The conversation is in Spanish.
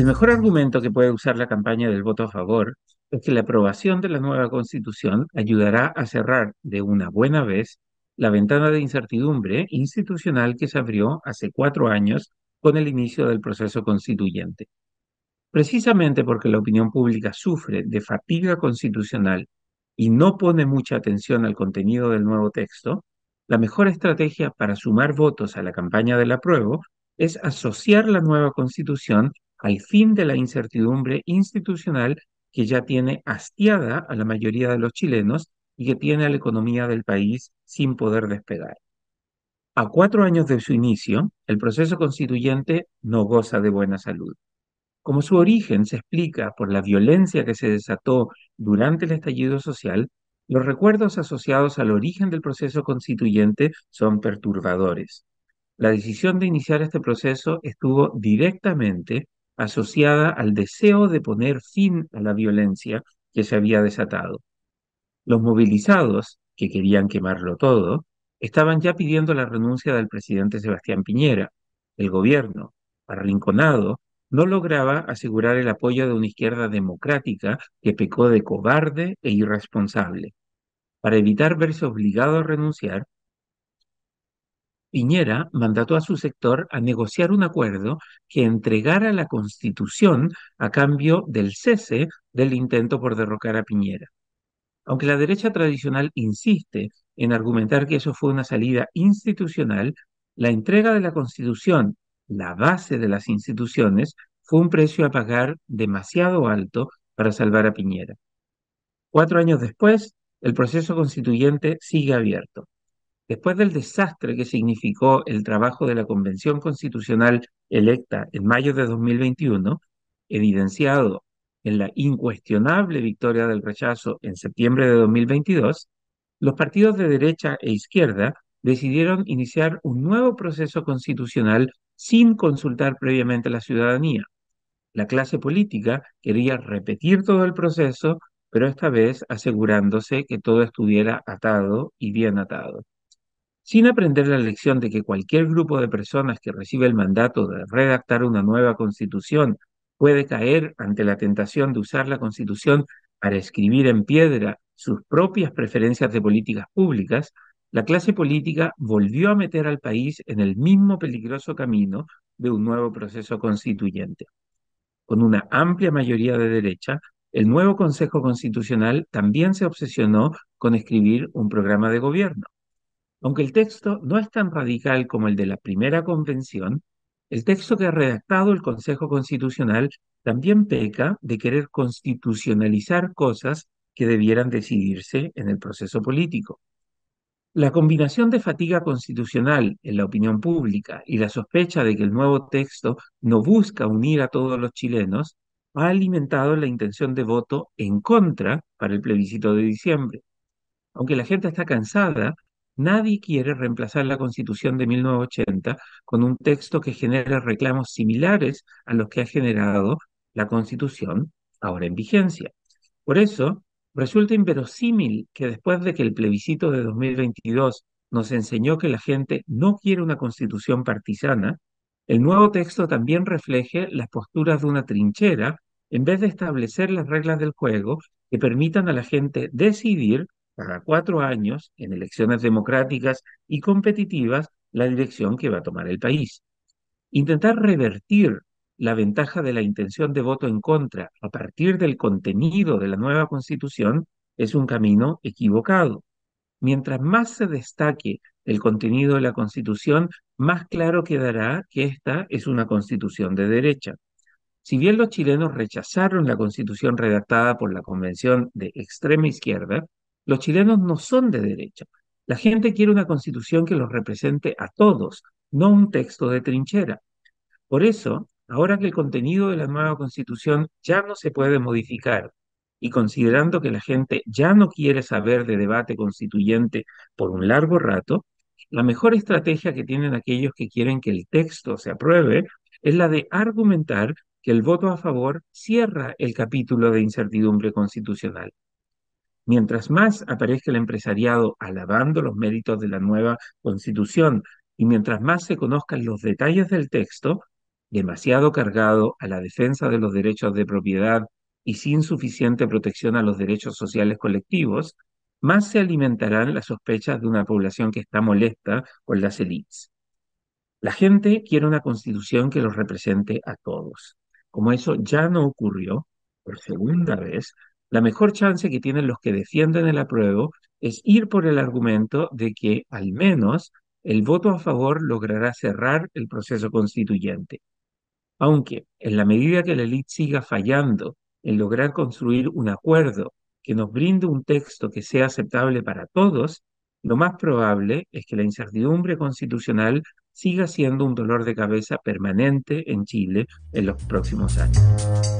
El mejor argumento que puede usar la campaña del voto a favor es que la aprobación de la nueva constitución ayudará a cerrar de una buena vez la ventana de incertidumbre institucional que se abrió hace cuatro años con el inicio del proceso constituyente. Precisamente porque la opinión pública sufre de fatiga constitucional y no pone mucha atención al contenido del nuevo texto, la mejor estrategia para sumar votos a la campaña del apruebo es asociar la nueva constitución al fin de la incertidumbre institucional que ya tiene hastiada a la mayoría de los chilenos y que tiene a la economía del país sin poder despegar. A cuatro años de su inicio, el proceso constituyente no goza de buena salud. Como su origen se explica por la violencia que se desató durante el estallido social, los recuerdos asociados al origen del proceso constituyente son perturbadores. La decisión de iniciar este proceso estuvo directamente asociada al deseo de poner fin a la violencia que se había desatado. Los movilizados, que querían quemarlo todo, estaban ya pidiendo la renuncia del presidente Sebastián Piñera. El gobierno, arrinconado, no lograba asegurar el apoyo de una izquierda democrática que pecó de cobarde e irresponsable. Para evitar verse obligado a renunciar, Piñera mandató a su sector a negociar un acuerdo que entregara la Constitución a cambio del cese del intento por derrocar a Piñera. Aunque la derecha tradicional insiste en argumentar que eso fue una salida institucional, la entrega de la Constitución, la base de las instituciones, fue un precio a pagar demasiado alto para salvar a Piñera. Cuatro años después, el proceso constituyente sigue abierto. Después del desastre que significó el trabajo de la Convención Constitucional electa en mayo de 2021, evidenciado en la incuestionable victoria del rechazo en septiembre de 2022, los partidos de derecha e izquierda decidieron iniciar un nuevo proceso constitucional sin consultar previamente a la ciudadanía. La clase política quería repetir todo el proceso, pero esta vez asegurándose que todo estuviera atado y bien atado. Sin aprender la lección de que cualquier grupo de personas que recibe el mandato de redactar una nueva constitución puede caer ante la tentación de usar la constitución para escribir en piedra sus propias preferencias de políticas públicas, la clase política volvió a meter al país en el mismo peligroso camino de un nuevo proceso constituyente. Con una amplia mayoría de derecha, el nuevo Consejo Constitucional también se obsesionó con escribir un programa de gobierno. Aunque el texto no es tan radical como el de la primera convención, el texto que ha redactado el Consejo Constitucional también peca de querer constitucionalizar cosas que debieran decidirse en el proceso político. La combinación de fatiga constitucional en la opinión pública y la sospecha de que el nuevo texto no busca unir a todos los chilenos ha alimentado la intención de voto en contra para el plebiscito de diciembre. Aunque la gente está cansada Nadie quiere reemplazar la Constitución de 1980 con un texto que genere reclamos similares a los que ha generado la Constitución ahora en vigencia. Por eso, resulta inverosímil que después de que el plebiscito de 2022 nos enseñó que la gente no quiere una constitución partisana, el nuevo texto también refleje las posturas de una trinchera en vez de establecer las reglas del juego que permitan a la gente decidir cada cuatro años, en elecciones democráticas y competitivas, la dirección que va a tomar el país. Intentar revertir la ventaja de la intención de voto en contra a partir del contenido de la nueva constitución es un camino equivocado. Mientras más se destaque el contenido de la constitución, más claro quedará que esta es una constitución de derecha. Si bien los chilenos rechazaron la constitución redactada por la Convención de extrema izquierda, los chilenos no son de derecha. La gente quiere una constitución que los represente a todos, no un texto de trinchera. Por eso, ahora que el contenido de la nueva constitución ya no se puede modificar y considerando que la gente ya no quiere saber de debate constituyente por un largo rato, la mejor estrategia que tienen aquellos que quieren que el texto se apruebe es la de argumentar que el voto a favor cierra el capítulo de incertidumbre constitucional. Mientras más aparezca el empresariado alabando los méritos de la nueva constitución y mientras más se conozcan los detalles del texto, demasiado cargado a la defensa de los derechos de propiedad y sin suficiente protección a los derechos sociales colectivos, más se alimentarán las sospechas de una población que está molesta con las élites. La gente quiere una constitución que los represente a todos. Como eso ya no ocurrió, por segunda vez, la mejor chance que tienen los que defienden el apruebo es ir por el argumento de que al menos el voto a favor logrará cerrar el proceso constituyente. Aunque en la medida que la élite siga fallando en lograr construir un acuerdo que nos brinde un texto que sea aceptable para todos, lo más probable es que la incertidumbre constitucional siga siendo un dolor de cabeza permanente en Chile en los próximos años.